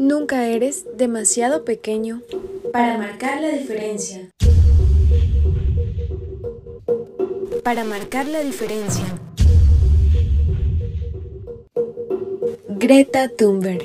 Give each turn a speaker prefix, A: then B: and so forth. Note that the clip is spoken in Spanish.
A: Nunca eres demasiado pequeño para marcar la diferencia. Para marcar la diferencia. Greta Thunberg